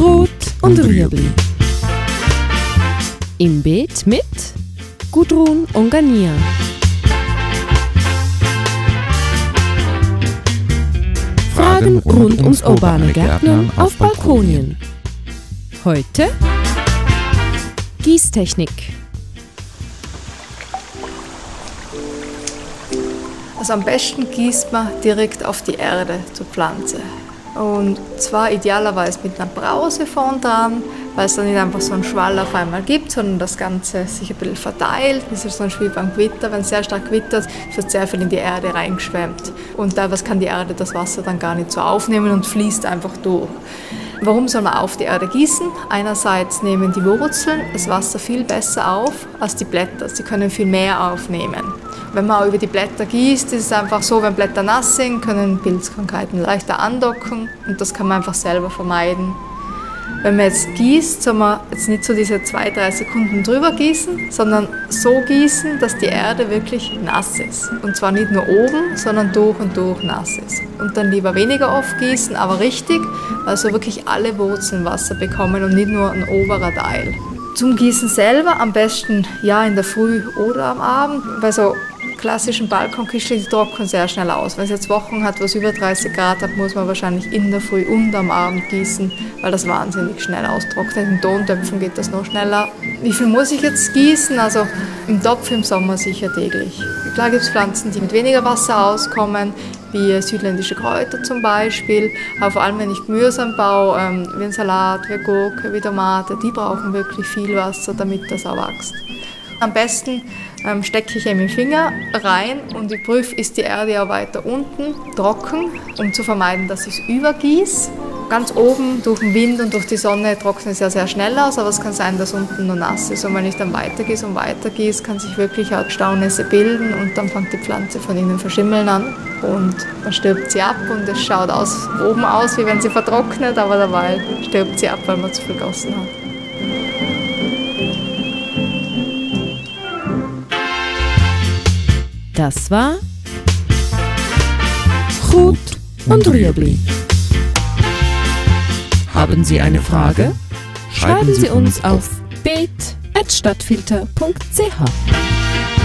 Rot und Rüebli. Im Beet mit Gudrun Ongania. Fragen rund ums urbane Gärtnern auf Balkonien. Heute Gießtechnik. Also am besten gießt man direkt auf die Erde zur Pflanze. Und zwar idealerweise mit einer Brause vorn dran, weil es dann nicht einfach so einen Schwall auf einmal gibt, sondern das Ganze sich ein bisschen verteilt. Das ist so ein wie beim Gewitter. Wenn es sehr stark wittert, wird sehr viel in die Erde reingeschwemmt. Und teilweise kann die Erde das Wasser dann gar nicht so aufnehmen und fließt einfach durch. Warum soll man auf die Erde gießen? Einerseits nehmen die Wurzeln das Wasser viel besser auf als die Blätter. Sie können viel mehr aufnehmen. Wenn man auch über die Blätter gießt, ist es einfach so, wenn Blätter nass sind, können Pilzkrankheiten leichter andocken und das kann man einfach selber vermeiden. Wenn man jetzt gießt, soll man jetzt nicht so diese zwei, drei Sekunden drüber gießen, sondern so gießen, dass die Erde wirklich nass ist. Und zwar nicht nur oben, sondern durch und durch nass ist. Und dann lieber weniger oft gießen, aber richtig, also wirklich alle Wurzeln Wasser bekommen und nicht nur ein oberer Teil. Zum Gießen selber am besten ja in der Früh oder am Abend, weil so klassischen Balkonküche, die trocknen sehr schnell aus. Wenn es jetzt Wochen hat, was über 30 Grad hat, muss man wahrscheinlich in der Früh und am Abend gießen, weil das wahnsinnig schnell austrocknet. In Tontöpfen geht das noch schneller. Wie viel muss ich jetzt gießen? Also im Topf im Sommer sicher täglich. Klar gibt es Pflanzen, die mit weniger Wasser auskommen, wie südländische Kräuter zum Beispiel. Aber vor allem, wenn ich Gemüse anbaue, ähm, wie ein Salat, wie Gurke, wie Tomate, die brauchen wirklich viel Wasser, damit das auch wächst. Am besten ähm, stecke ich eben den Finger rein und ich prüfe, ist die Erde auch weiter unten trocken, um zu vermeiden, dass ich es übergieße. Ganz oben durch den Wind und durch die Sonne trocknet es ja sehr schnell aus, aber es kann sein, dass unten nur nass ist. Und wenn ich dann weitergieße und weitergieße, kann sich wirklich auch Staunässe bilden und dann fängt die Pflanze von innen verschimmeln an und dann stirbt sie ab und es schaut aus, oben aus, wie wenn sie vertrocknet, aber dabei stirbt sie ab, weil man zu viel gossen hat. Das war Rot und Rüebli. Haben Sie eine Frage? Schreiben Sie uns auf beet.stadtfilter.ch.